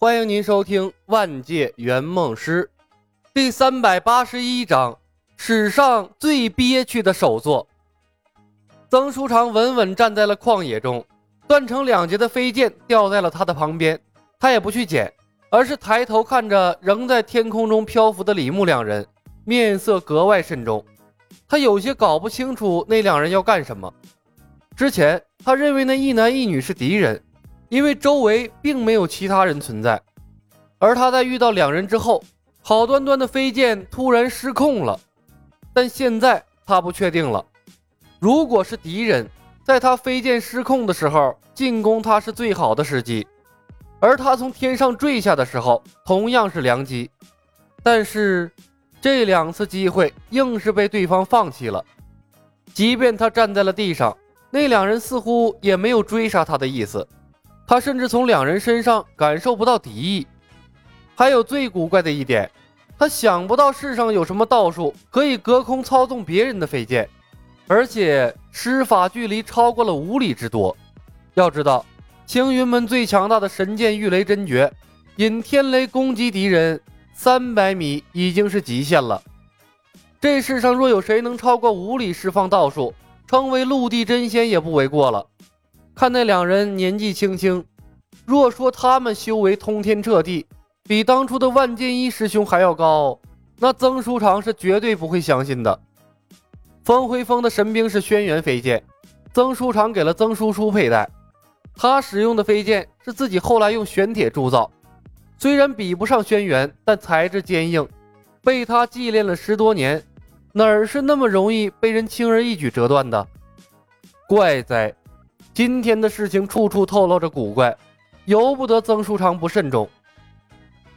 欢迎您收听《万界圆梦师》第三百八十一章：史上最憋屈的首作。曾书长稳稳站在了旷野中，断成两截的飞剑掉在了他的旁边，他也不去捡，而是抬头看着仍在天空中漂浮的李牧两人，面色格外慎重。他有些搞不清楚那两人要干什么。之前他认为那一男一女是敌人。因为周围并没有其他人存在，而他在遇到两人之后，好端端的飞剑突然失控了。但现在他不确定了，如果是敌人，在他飞剑失控的时候进攻他是最好的时机，而他从天上坠下的时候同样是良机。但是这两次机会硬是被对方放弃了，即便他站在了地上，那两人似乎也没有追杀他的意思。他甚至从两人身上感受不到敌意，还有最古怪的一点，他想不到世上有什么道术可以隔空操纵别人的飞剑，而且施法距离超过了五里之多。要知道，青云门最强大的神剑御雷真诀，引天雷攻击敌人三百米已经是极限了。这世上若有谁能超过五里释放道术，称为陆地真仙也不为过了。看那两人年纪轻轻，若说他们修为通天彻地，比当初的万剑一师兄还要高，那曾书长是绝对不会相信的。风回风的神兵是轩辕飞剑，曾书长给了曾叔叔佩戴。他使用的飞剑是自己后来用玄铁铸造，虽然比不上轩辕，但材质坚硬，被他祭炼了十多年，哪儿是那么容易被人轻而易举折断的？怪哉！今天的事情处处透露着古怪，由不得曾书长不慎重。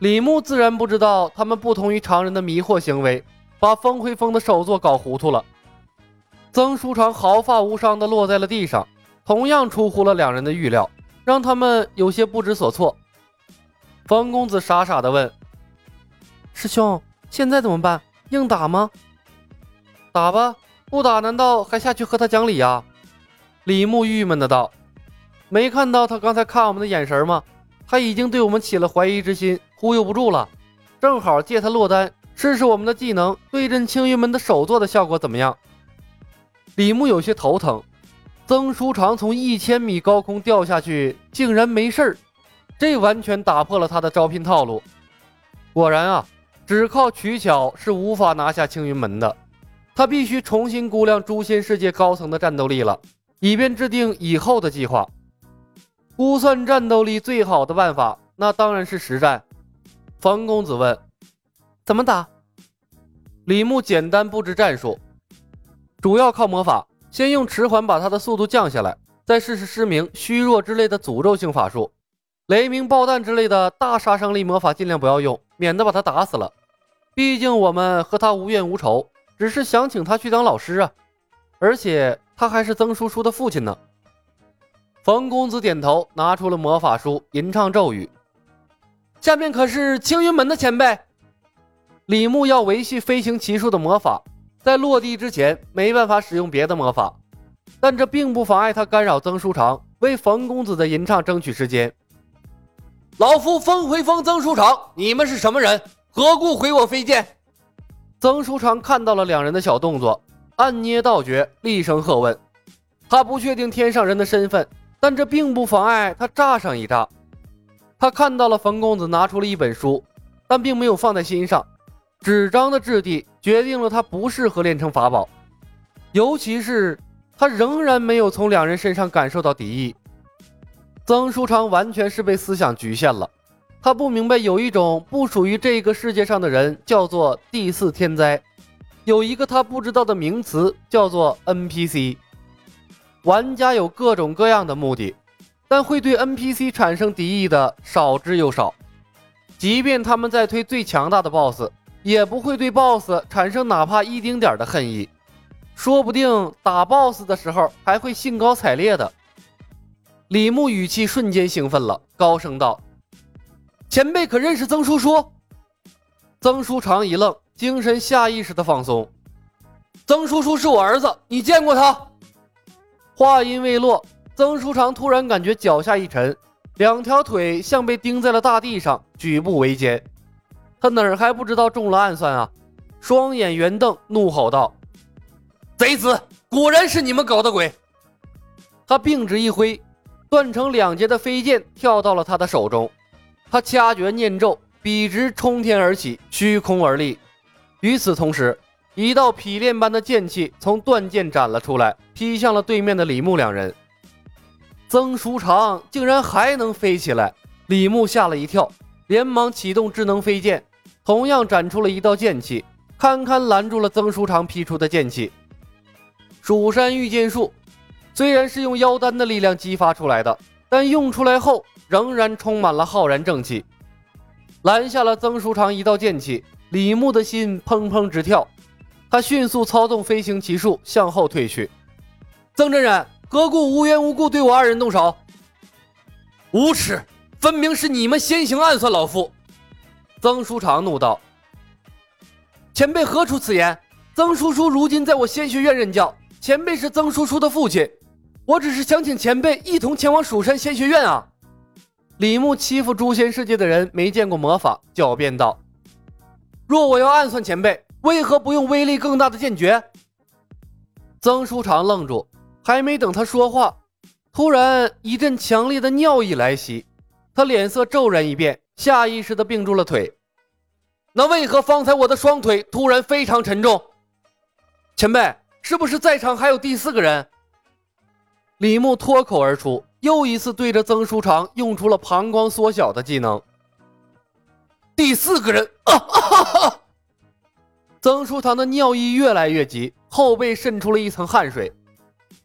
李牧自然不知道他们不同于常人的迷惑行为，把风回风的首座搞糊涂了。曾书长毫发无伤地落在了地上，同样出乎了两人的预料，让他们有些不知所措。冯公子傻傻地问：“师兄，现在怎么办？硬打吗？打吧，不打难道还下去和他讲理呀？”李牧郁闷的道：“没看到他刚才看我们的眼神吗？他已经对我们起了怀疑之心，忽悠不住了。正好借他落单，试试我们的技能对阵青云门的首座的效果怎么样？”李牧有些头疼。曾书长从一千米高空掉下去，竟然没事儿，这完全打破了他的招聘套路。果然啊，只靠取巧是无法拿下青云门的。他必须重新估量诛仙世界高层的战斗力了。以便制定以后的计划，估算战斗力最好的办法，那当然是实战。冯公子问：“怎么打？”李牧简单布置战术，主要靠魔法，先用迟缓把他的速度降下来，再试试失明、虚弱之类的诅咒性法术，雷鸣爆弹之类的大杀伤力魔法尽量不要用，免得把他打死了。毕竟我们和他无怨无仇，只是想请他去当老师啊，而且。他还是曾叔叔的父亲呢。冯公子点头，拿出了魔法书，吟唱咒语。下面可是青云门的前辈。李牧要维系飞行骑术的魔法，在落地之前没办法使用别的魔法，但这并不妨碍他干扰曾书长为冯公子的吟唱争取时间。老夫风回风曾书长，你们是什么人？何故毁我飞剑？曾书长看到了两人的小动作。暗捏道诀，厉声喝问。他不确定天上人的身份，但这并不妨碍他炸上一炸。他看到了冯公子拿出了一本书，但并没有放在心上。纸张的质地决定了他不适合炼成法宝，尤其是他仍然没有从两人身上感受到敌意。曾书长完全是被思想局限了。他不明白，有一种不属于这个世界上的人，叫做第四天灾。有一个他不知道的名词，叫做 NPC。玩家有各种各样的目的，但会对 NPC 产生敌意的少之又少。即便他们在推最强大的 BOSS，也不会对 BOSS 产生哪怕一丁点的恨意。说不定打 BOSS 的时候还会兴高采烈的。李牧语气瞬间兴奋了，高声道：“前辈可认识曾叔叔？”曾书长一愣。精神下意识的放松。曾叔叔是我儿子，你见过他？话音未落，曾书长突然感觉脚下一沉，两条腿像被钉在了大地上，举步维艰。他哪儿还不知道中了暗算啊？双眼圆瞪，怒吼道：“贼子，果然是你们搞的鬼！”他并指一挥，断成两截的飞剑跳到了他的手中。他掐诀念咒，笔直冲天而起，虚空而立。与此同时，一道劈炼般的剑气从断剑斩了出来，劈向了对面的李牧两人。曾书长竟然还能飞起来！李牧吓了一跳，连忙启动智能飞剑，同样斩出了一道剑气，堪堪拦住了曾书长劈出的剑气。蜀山御剑术虽然是用妖丹的力量激发出来的，但用出来后仍然充满了浩然正气。拦下了曾书长一道剑气，李牧的心砰砰直跳，他迅速操纵飞行奇术向后退去。曾真人。何故无缘无故对我二人动手？无耻！分明是你们先行暗算老夫！曾书长怒道：“前辈何出此言？曾叔叔如今在我仙学院任教，前辈是曾叔叔的父亲，我只是想请前辈一同前往蜀山仙学院啊！”李牧欺负诛仙世界的人没见过魔法，狡辩道：“若我要暗算前辈，为何不用威力更大的剑诀？”曾书长愣住。还没等他说话，突然一阵强烈的尿意来袭，他脸色骤然一变，下意识地并住了腿。那为何方才我的双腿突然非常沉重？前辈，是不是在场还有第四个人？李牧脱口而出，又一次对着曾书长用出了膀胱缩小的技能。第四个人啊！曾书长的尿意越来越急，后背渗出了一层汗水。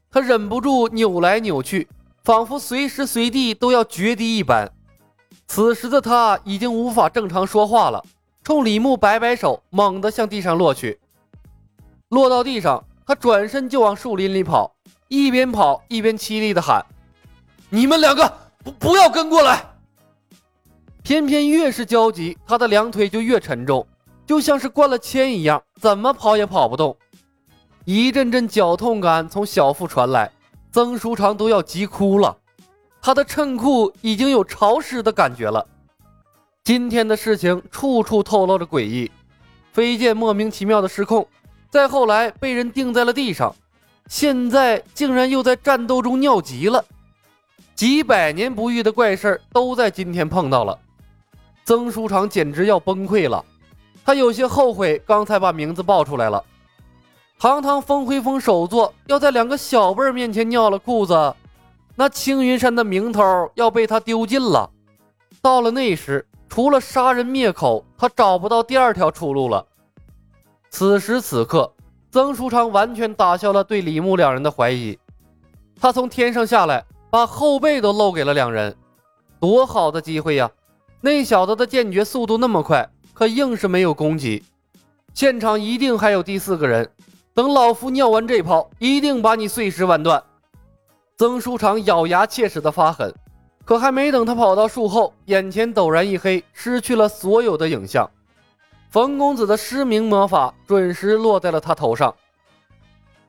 他忍不住扭来扭去，仿佛随时随地都要决堤一般。此时的他已经无法正常说话了，冲李牧摆摆手，猛地向地上落去。落到地上，他转身就往树林里跑，一边跑一边凄厉地喊：“你们两个不不要跟过来！”偏偏越是焦急，他的两腿就越沉重，就像是灌了铅一样，怎么跑也跑不动。一阵阵绞痛感从小腹传来，曾书长都要急哭了。他的衬裤已经有潮湿的感觉了。今天的事情处处透露着诡异，飞剑莫名其妙的失控，再后来被人钉在了地上，现在竟然又在战斗中尿急了。几百年不遇的怪事儿都在今天碰到了，曾书长简直要崩溃了。他有些后悔刚才把名字报出来了。堂堂风辉峰首座，要在两个小辈儿面前尿了裤子，那青云山的名头要被他丢尽了。到了那时，除了杀人灭口，他找不到第二条出路了。此时此刻，曾书长完全打消了对李牧两人的怀疑。他从天上下来，把后背都露给了两人。多好的机会呀！那小子的剑诀速度那么快，可硬是没有攻击。现场一定还有第四个人。等老夫尿完这泡，一定把你碎尸万段！曾书长咬牙切齿的发狠，可还没等他跑到树后，眼前陡然一黑，失去了所有的影像。冯公子的失明魔法准时落在了他头上。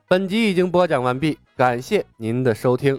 本集已经播讲完毕，感谢您的收听。